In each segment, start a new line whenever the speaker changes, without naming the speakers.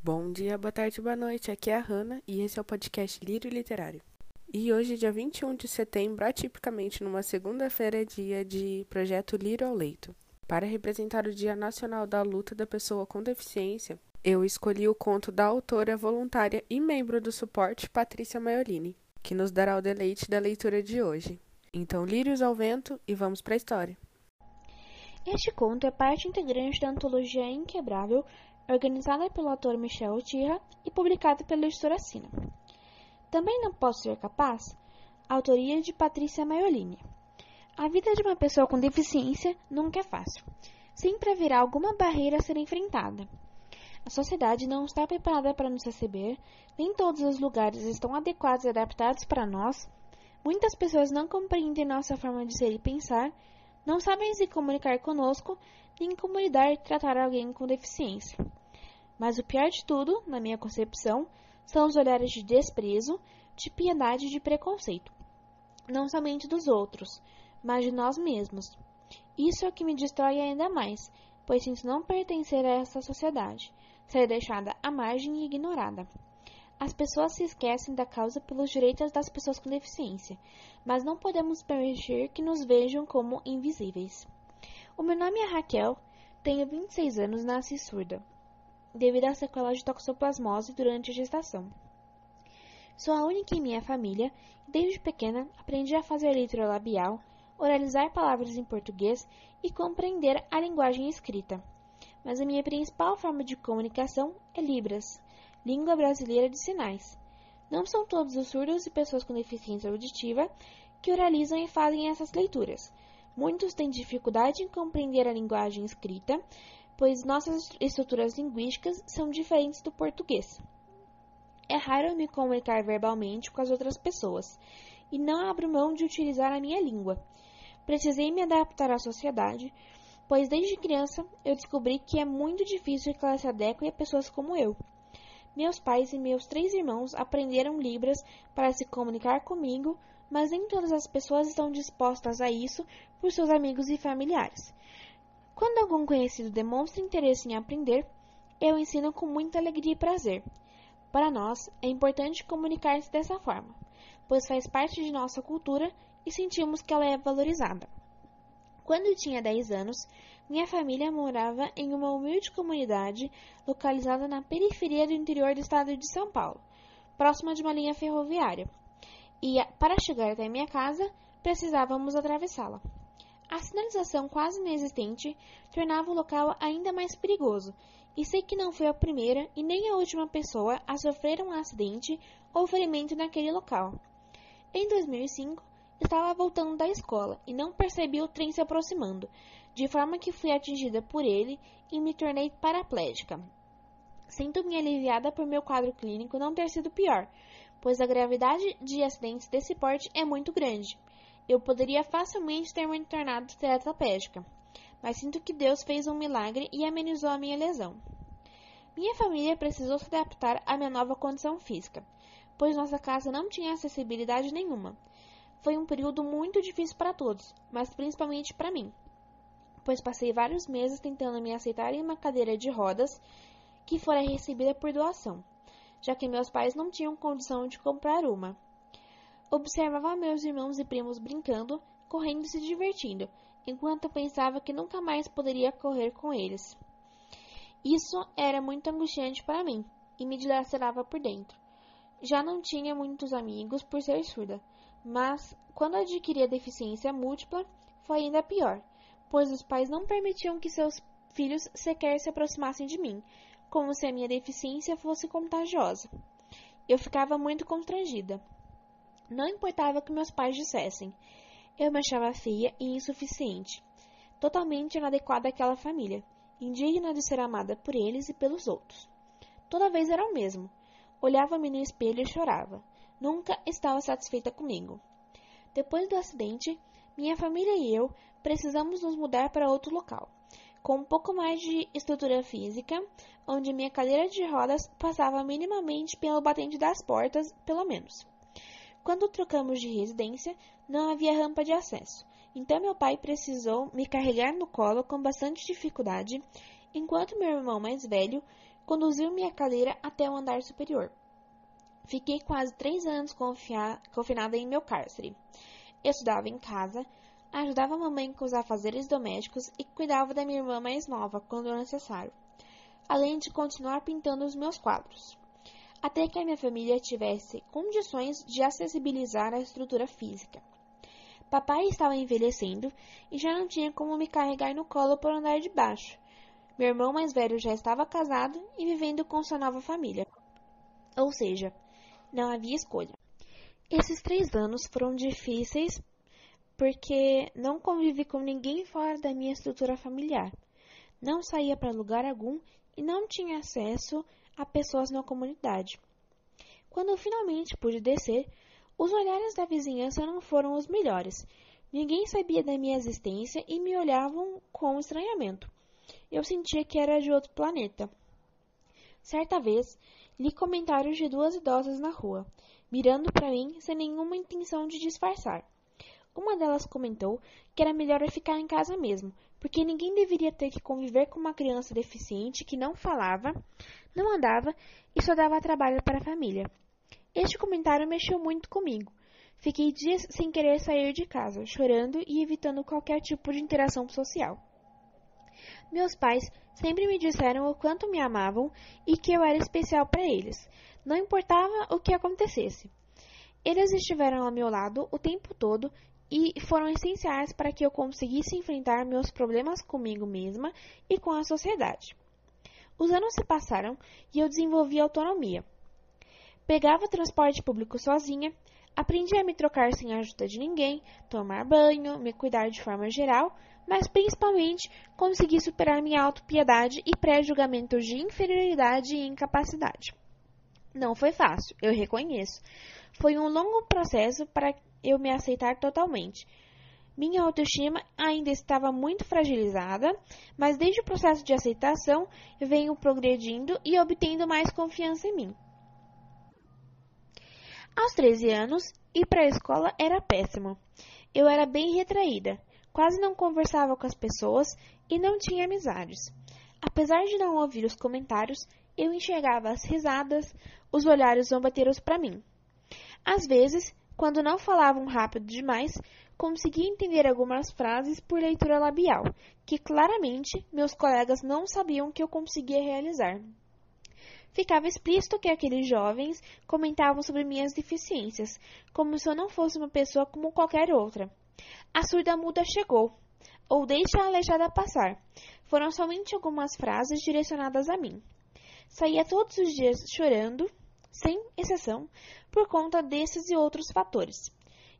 Bom dia, boa tarde, boa noite. Aqui é a Hanna e esse é o podcast Lírio Literário. E hoje, dia 21 de setembro, atipicamente numa segunda-feira, é dia de projeto Lírio ao Leito. Para representar o Dia Nacional da Luta da Pessoa com Deficiência, eu escolhi o conto da autora voluntária e membro do suporte Patrícia Maiolini, que nos dará o deleite da leitura de hoje. Então, lírios ao vento e vamos para a história.
Este conto é parte integrante da antologia Inquebrável, organizada pelo autor Michel Otira e publicado pela editora Sina. Também não posso ser capaz, autoria de Patrícia Maiolini. A vida de uma pessoa com deficiência nunca é fácil. Sempre haverá alguma barreira a ser enfrentada. A sociedade não está preparada para nos receber, nem todos os lugares estão adequados e adaptados para nós. Muitas pessoas não compreendem nossa forma de ser e pensar, não sabem se comunicar conosco, nem como lidar e tratar alguém com deficiência. Mas o pior de tudo, na minha concepção, são os olhares de desprezo, de piedade e de preconceito. Não somente dos outros, mas de nós mesmos. Isso é o que me destrói ainda mais, pois sinto não pertencer a essa sociedade, ser deixada à margem e ignorada. As pessoas se esquecem da causa pelos direitos das pessoas com deficiência, mas não podemos permitir que nos vejam como invisíveis. O meu nome é Raquel, tenho 26 anos e nasci surda devido à sequela de toxoplasmose durante a gestação. Sou a única em minha família e desde pequena aprendi a fazer leitura labial, oralizar palavras em português e compreender a linguagem escrita. Mas a minha principal forma de comunicação é Libras, língua brasileira de sinais. Não são todos os surdos e pessoas com deficiência auditiva que oralizam e fazem essas leituras. Muitos têm dificuldade em compreender a linguagem escrita pois nossas estruturas linguísticas são diferentes do português. É raro me comunicar verbalmente com as outras pessoas e não abro mão de utilizar a minha língua. Precisei me adaptar à sociedade, pois desde criança eu descobri que é muito difícil que ela se adeque a pessoas como eu. Meus pais e meus três irmãos aprenderam Libras para se comunicar comigo, mas nem todas as pessoas estão dispostas a isso por seus amigos e familiares. Quando algum conhecido demonstra interesse em aprender, eu ensino com muita alegria e prazer. Para nós, é importante comunicar-se dessa forma, pois faz parte de nossa cultura e sentimos que ela é valorizada. Quando tinha 10 anos, minha família morava em uma humilde comunidade localizada na periferia do interior do estado de São Paulo, próxima de uma linha ferroviária. E para chegar até minha casa, precisávamos atravessá-la. A sinalização quase inexistente tornava o local ainda mais perigoso, e sei que não fui a primeira e nem a última pessoa a sofrer um acidente ou ferimento naquele local. Em 2005, estava voltando da escola e não percebi o trem se aproximando, de forma que fui atingida por ele e me tornei paraplégica. Sinto-me aliviada por meu quadro clínico não ter sido pior, pois a gravidade de acidentes desse porte é muito grande. Eu poderia facilmente ter me tornado tetraplégica, mas sinto que Deus fez um milagre e amenizou a minha lesão. Minha família precisou se adaptar à minha nova condição física, pois nossa casa não tinha acessibilidade nenhuma. Foi um período muito difícil para todos, mas principalmente para mim, pois passei vários meses tentando me aceitar em uma cadeira de rodas que fora recebida por doação, já que meus pais não tinham condição de comprar uma. Observava meus irmãos e primos brincando, correndo e se divertindo, enquanto pensava que nunca mais poderia correr com eles. Isso era muito angustiante para mim e me dilacerava por dentro. Já não tinha muitos amigos por ser surda, mas quando adquiri a deficiência múltipla foi ainda pior, pois os pais não permitiam que seus filhos sequer se aproximassem de mim, como se a minha deficiência fosse contagiosa. Eu ficava muito constrangida. Não importava o que meus pais dissessem. Eu me achava feia e insuficiente, totalmente inadequada àquela família, indigna de ser amada por eles e pelos outros. Toda vez era o mesmo. Olhava-me no espelho e chorava. Nunca estava satisfeita comigo. Depois do acidente, minha família e eu precisamos nos mudar para outro local, com um pouco mais de estrutura física, onde minha cadeira de rodas passava minimamente pelo batente das portas, pelo menos. Quando trocamos de residência, não havia rampa de acesso, então meu pai precisou me carregar no colo com bastante dificuldade, enquanto meu irmão mais velho conduziu-me a cadeira até o andar superior. Fiquei quase três anos confinada em meu cárcere. Estudava em casa, ajudava a mamãe com os afazeres domésticos e cuidava da minha irmã mais nova quando necessário, além de continuar pintando os meus quadros, até que a minha família tivesse condições de acessibilizar a estrutura física. Papai estava envelhecendo e já não tinha como me carregar no colo por andar de baixo. Meu irmão mais velho já estava casado e vivendo com sua nova família. Ou seja, não havia escolha. Esses três anos foram difíceis porque não convivi com ninguém fora da minha estrutura familiar. Não saía para lugar algum e não tinha acesso a pessoas na comunidade. Quando finalmente pude descer, os olhares da vizinhança não foram os melhores. Ninguém sabia da minha existência e me olhavam com estranhamento. Eu sentia que era de outro planeta. Certa vez, li comentários de duas idosas na rua, mirando para mim sem nenhuma intenção de disfarçar. Uma delas comentou que era melhor eu ficar em casa mesmo, porque ninguém deveria ter que conviver com uma criança deficiente que não falava, não andava e só dava trabalho para a família. Este comentário mexeu muito comigo. Fiquei dias sem querer sair de casa, chorando e evitando qualquer tipo de interação social. Meus pais sempre me disseram o quanto me amavam e que eu era especial para eles, não importava o que acontecesse. Eles estiveram ao meu lado o tempo todo e foram essenciais para que eu conseguisse enfrentar meus problemas comigo mesma e com a sociedade. Os anos se passaram e eu desenvolvi autonomia. Pegava transporte público sozinha, aprendi a me trocar sem a ajuda de ninguém, tomar banho, me cuidar de forma geral, mas principalmente consegui superar minha autopiedade e pré-julgamentos de inferioridade e incapacidade. Não foi fácil, eu reconheço. Foi um longo processo para eu me aceitar totalmente. Minha autoestima ainda estava muito fragilizada, mas desde o processo de aceitação venho progredindo e obtendo mais confiança em mim. Aos 13 anos, ir para a escola era péssimo. Eu era bem retraída, quase não conversava com as pessoas e não tinha amizades. Apesar de não ouvir os comentários, eu enxergava as risadas, os olhares zombateiros para mim. Às vezes, quando não falavam rápido demais, conseguia entender algumas frases por leitura labial, que claramente meus colegas não sabiam que eu conseguia realizar. Ficava explícito que aqueles jovens comentavam sobre minhas deficiências, como se eu não fosse uma pessoa como qualquer outra. A surda muda chegou, ou deixa a aleijada passar. Foram somente algumas frases direcionadas a mim. Saía todos os dias chorando, sem exceção, por conta desses e outros fatores.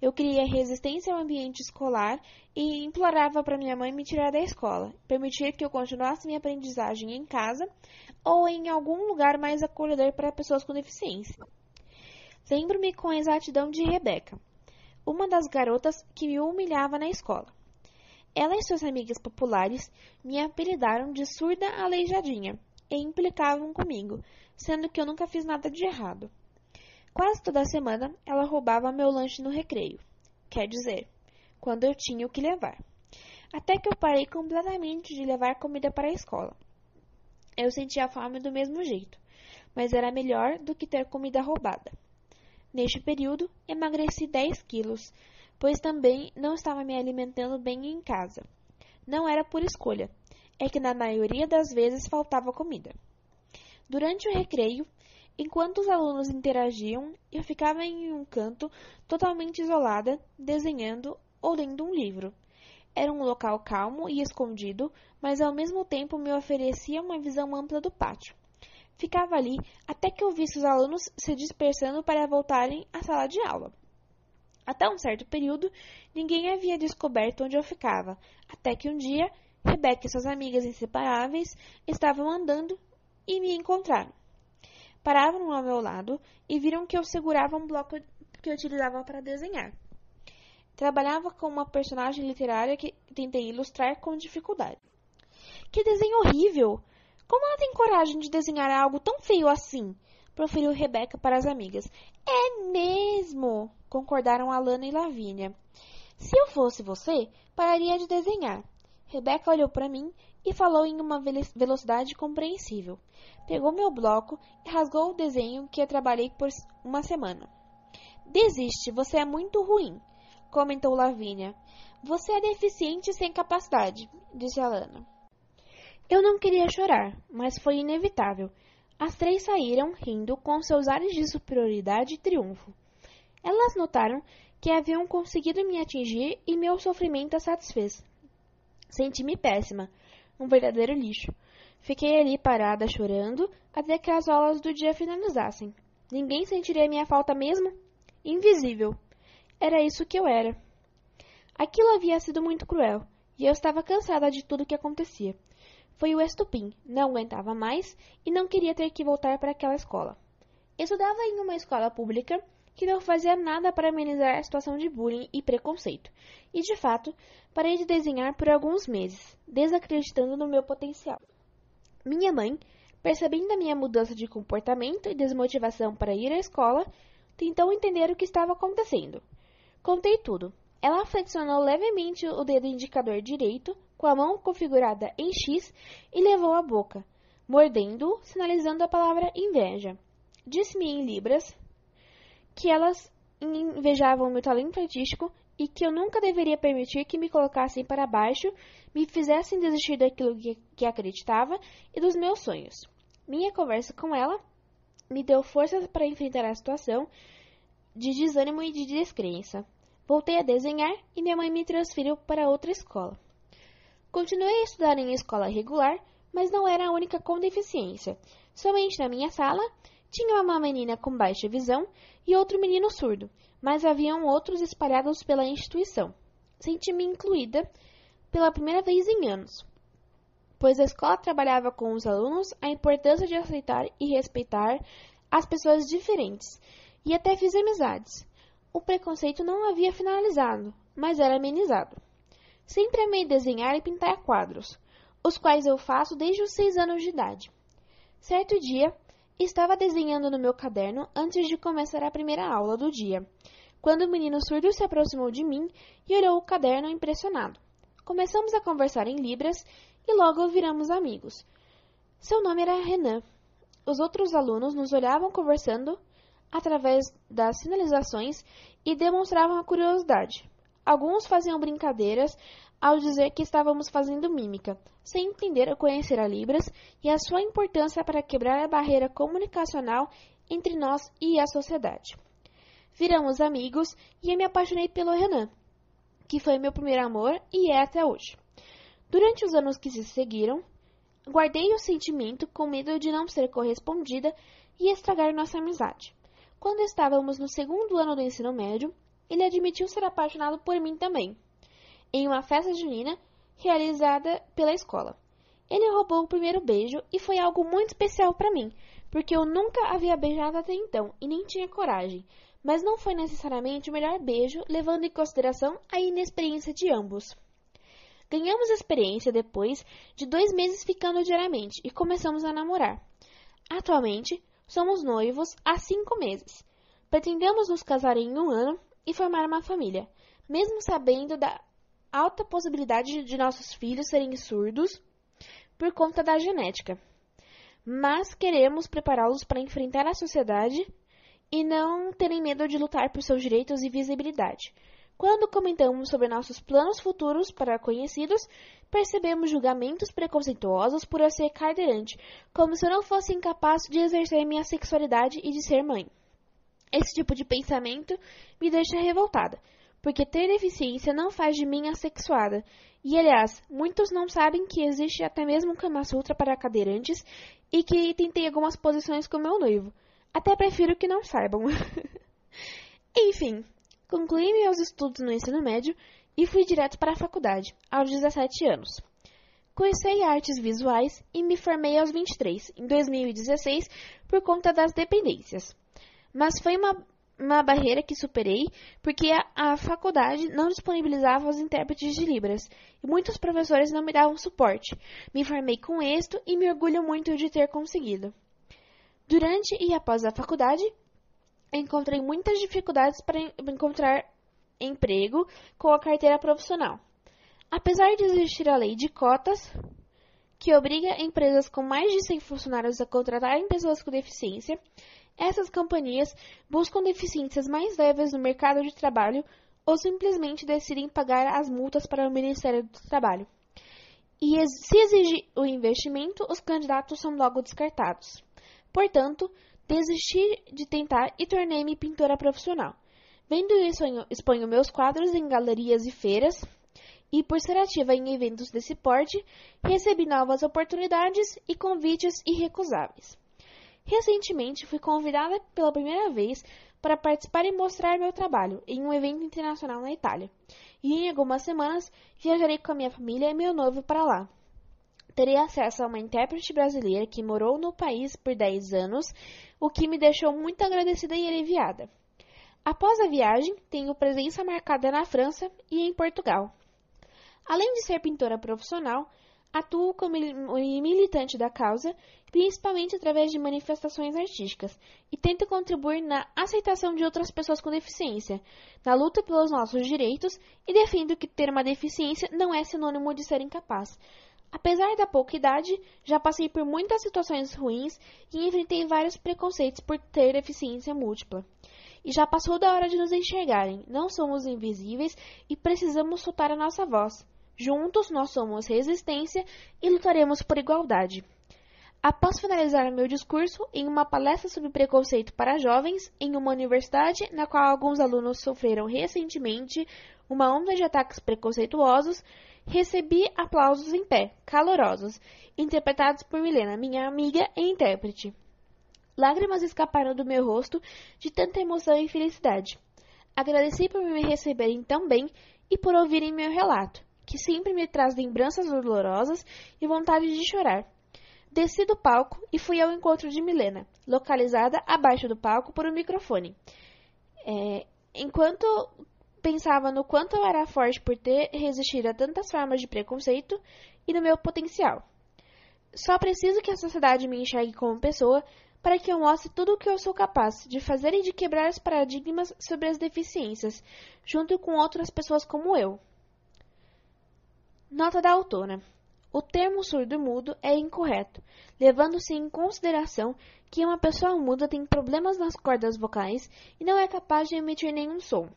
Eu queria resistência ao ambiente escolar e implorava para minha mãe me tirar da escola, permitir que eu continuasse minha aprendizagem em casa ou em algum lugar mais acolhedor para pessoas com deficiência. Lembro-me com exatidão de Rebeca uma das garotas que me humilhava na escola. Ela e suas amigas populares me apelidaram de surda aleijadinha e implicavam comigo, sendo que eu nunca fiz nada de errado. Quase toda semana ela roubava meu lanche no recreio, quer dizer, quando eu tinha o que levar. Até que eu parei completamente de levar comida para a escola. Eu sentia fome do mesmo jeito, mas era melhor do que ter comida roubada. Neste período, emagreci 10 quilos, pois também não estava me alimentando bem em casa. Não era por escolha, é que na maioria das vezes faltava comida. Durante o recreio, enquanto os alunos interagiam, eu ficava em um canto totalmente isolada, desenhando ou lendo um livro. Era um local calmo e escondido, mas ao mesmo tempo me oferecia uma visão ampla do pátio. Ficava ali até que eu visse os alunos se dispersando para voltarem à sala de aula. Até um certo período, ninguém havia descoberto onde eu ficava, até que um dia, Rebeca e suas amigas inseparáveis estavam andando e me encontraram. Pararam ao meu lado e viram que eu segurava um bloco que eu utilizava para desenhar. Trabalhava com uma personagem literária que tentei ilustrar com dificuldade. Que desenho horrível! Como ela tem coragem de desenhar algo tão feio assim? Proferiu Rebeca para as amigas. É mesmo! Concordaram Alana e Lavínia. Se eu fosse você, pararia de desenhar. Rebeca olhou para mim e falou em uma velocidade compreensível. Pegou meu bloco e rasgou o desenho que eu trabalhei por uma semana. Desiste, você é muito ruim, comentou Lavínia. Você é deficiente sem capacidade, disse Alana. Eu não queria chorar, mas foi inevitável. As três saíram, rindo, com seus ares de superioridade e triunfo. Elas notaram que haviam conseguido me atingir e meu sofrimento a satisfez. Senti-me péssima, um verdadeiro lixo. Fiquei ali parada chorando até que as aulas do dia finalizassem. Ninguém sentiria minha falta mesmo? Invisível. Era isso que eu era. Aquilo havia sido muito cruel, e eu estava cansada de tudo o que acontecia. Foi o estupim, não aguentava mais e não queria ter que voltar para aquela escola. Estudava em uma escola pública que não fazia nada para amenizar a situação de bullying e preconceito, e de fato, parei de desenhar por alguns meses, desacreditando no meu potencial. Minha mãe, percebendo a minha mudança de comportamento e desmotivação para ir à escola, tentou entender o que estava acontecendo. Contei tudo. Ela flexionou levemente o dedo indicador direito, com a mão configurada em X, e levou à boca, mordendo-o, sinalizando a palavra inveja. Disse-me em libras que elas invejavam meu talento artístico e que eu nunca deveria permitir que me colocassem para baixo, me fizessem desistir daquilo que, acreditava e dos meus sonhos. Minha conversa com ela me deu forças para enfrentar a situação de desânimo e de descrença. Voltei a desenhar e minha mãe me transferiu para outra escola. Continuei a estudar em escola regular, mas não era a única com deficiência. Somente na minha sala tinha uma menina com baixa visão e outro menino surdo, mas haviam outros espalhados pela instituição. Senti-me incluída pela primeira vez em anos, pois a escola trabalhava com os alunos a importância de aceitar e respeitar as pessoas diferentes, e até fiz amizades. O preconceito não havia finalizado, mas era amenizado. Sempre amei desenhar e pintar quadros, os quais eu faço desde os seis anos de idade. Certo dia, Estava desenhando no meu caderno antes de começar a primeira aula do dia, quando o menino surdo se aproximou de mim e olhou o caderno impressionado. Começamos a conversar em Libras e logo viramos amigos. Seu nome era Renan. Os outros alunos nos olhavam conversando através das sinalizações e demonstravam a curiosidade. Alguns faziam brincadeiras ao dizer que estávamos fazendo mímica, sem entender ou conhecer a Libras e a sua importância para quebrar a barreira comunicacional entre nós e a sociedade. Viramos amigos e eu me apaixonei pelo Renan, que foi meu primeiro amor e é até hoje. Durante os anos que se seguiram, guardei o sentimento com medo de não ser correspondida e estragar nossa amizade. Quando estávamos no segundo ano do ensino médio, ele admitiu ser apaixonado por mim também em uma festa junina realizada pela escola. Ele roubou o primeiro beijo e foi algo muito especial para mim, porque eu nunca havia beijado até então e nem tinha coragem. Mas não foi necessariamente o melhor beijo, levando em consideração a inexperiência de ambos. Ganhamos experiência depois de dois meses ficando diariamente e começamos a namorar. Atualmente, somos noivos há cinco meses. Pretendemos nos casar em um ano e formar uma família, mesmo sabendo da alta possibilidade de nossos filhos serem surdos por conta da genética. Mas queremos prepará-los para enfrentar a sociedade e não terem medo de lutar por seus direitos e visibilidade. Quando comentamos sobre nossos planos futuros para conhecidos, percebemos julgamentos preconceituosos por eu ser cadeirante, como se eu não fosse incapaz de exercer minha sexualidade e de ser mãe. Esse tipo de pensamento me deixa revoltada, porque ter deficiência não faz de mim assexuada. E, aliás, muitos não sabem que existe até mesmo um Kama Sutra para cadeirantes e que tentei algumas posições com meu noivo. Até prefiro que não saibam. Enfim, concluí meus estudos no ensino médio e fui direto para a faculdade, aos 17 anos. Cursei artes visuais e me formei aos 23, em 2016, por conta das dependências. Mas foi uma uma barreira que superei porque a, a, faculdade não disponibilizava os intérpretes de Libras e muitos professores não me davam suporte. Me formei com êxito e me orgulho muito de ter conseguido. Durante e após a faculdade, encontrei muitas dificuldades para encontrar emprego com a carteira profissional. Apesar de existir a lei de cotas, que obriga empresas com mais de 100 funcionários a contratarem pessoas com deficiência, essas companhias buscam deficiências mais leves no mercado de trabalho ou simplesmente decidem pagar as multas para o Ministério do Trabalho. E se exige o investimento, os candidatos são logo descartados. Portanto, desisti de tentar e tornei-me pintora profissional. Vendo isso, exponho meus quadros em galerias e feiras, e por ser ativa em eventos desse porte, recebi novas oportunidades e convites irrecusáveis. Recentemente fui convidada pela primeira vez para participar e mostrar meu trabalho em um evento internacional na Itália. E em algumas semanas viajarei com a minha família e meu noivo para lá. Terei acesso a uma intérprete brasileira que morou no país por 10 anos, o que me deixou muito agradecida e aliviada. Após a viagem, tenho presença marcada na França e em Portugal. Além de ser pintora profissional, atuo como militante da causa, principalmente através de manifestações artísticas, e tento contribuir na aceitação de outras pessoas com deficiência, na luta pelos nossos direitos e defendo que ter uma deficiência não é sinônimo de ser incapaz. Apesar da pouca idade, já passei por muitas situações ruins e enfrentei vários preconceitos por ter deficiência múltipla. E já passou da hora de nos enxergarem, não somos invisíveis e precisamos soltar a nossa voz. Juntos nós somos resistência e lutaremos por igualdade. Após finalizar meu discurso em uma palestra sobre preconceito para jovens em uma universidade na qual alguns alunos sofreram recentemente uma onda de ataques preconceituosos, recebi aplausos em pé, calorosos, interpretados por Milena, minha amiga e intérprete. Lágrimas escaparam do meu rosto de tanta emoção e felicidade. Agradeci por me receberem tão bem e por ouvirem meu relato que sempre me traz lembranças dolorosas e vontade de chorar. Desci do palco e fui ao encontro de Milena, localizada abaixo do palco por um microfone. É, enquanto pensava no quanto eu era forte por ter resistido a tantas formas de preconceito e no meu potencial. Só preciso que a sociedade me enxergue como pessoa para que eu mostre tudo o que eu sou capaz de fazer e de quebrar os paradigmas sobre as deficiências, junto com outras pessoas como eu. Nota da autora. O termo surdo-mudo é incorreto, levando-se em consideração que uma pessoa muda tem problemas nas cordas vocais e não é capaz de emitir nenhum som.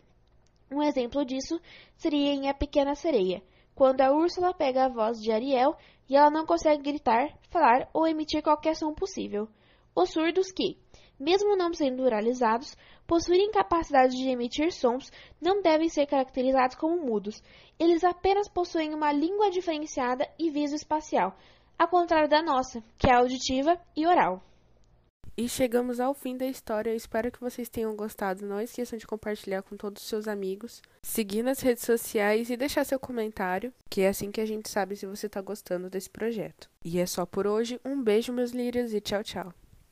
Um exemplo disso seria em A Pequena Sereia, quando a Úrsula pega a voz de Ariel e ela não consegue gritar, falar ou emitir qualquer som possível. Os surdos que, mesmo não sendo oralizados, possuírem capacidade de emitir sons, não devem ser caracterizados como mudos. Eles apenas possuem uma língua diferenciada e viso espacial, ao contrário da nossa, que é auditiva e oral.
E chegamos ao fim da história. Eu espero que vocês tenham gostado. Não esqueçam de compartilhar com todos os seus amigos, seguir nas redes sociais e deixar seu comentário, que é assim que a gente sabe se você está gostando desse projeto. E é só por hoje. Um beijo, meus lírios, e tchau, tchau.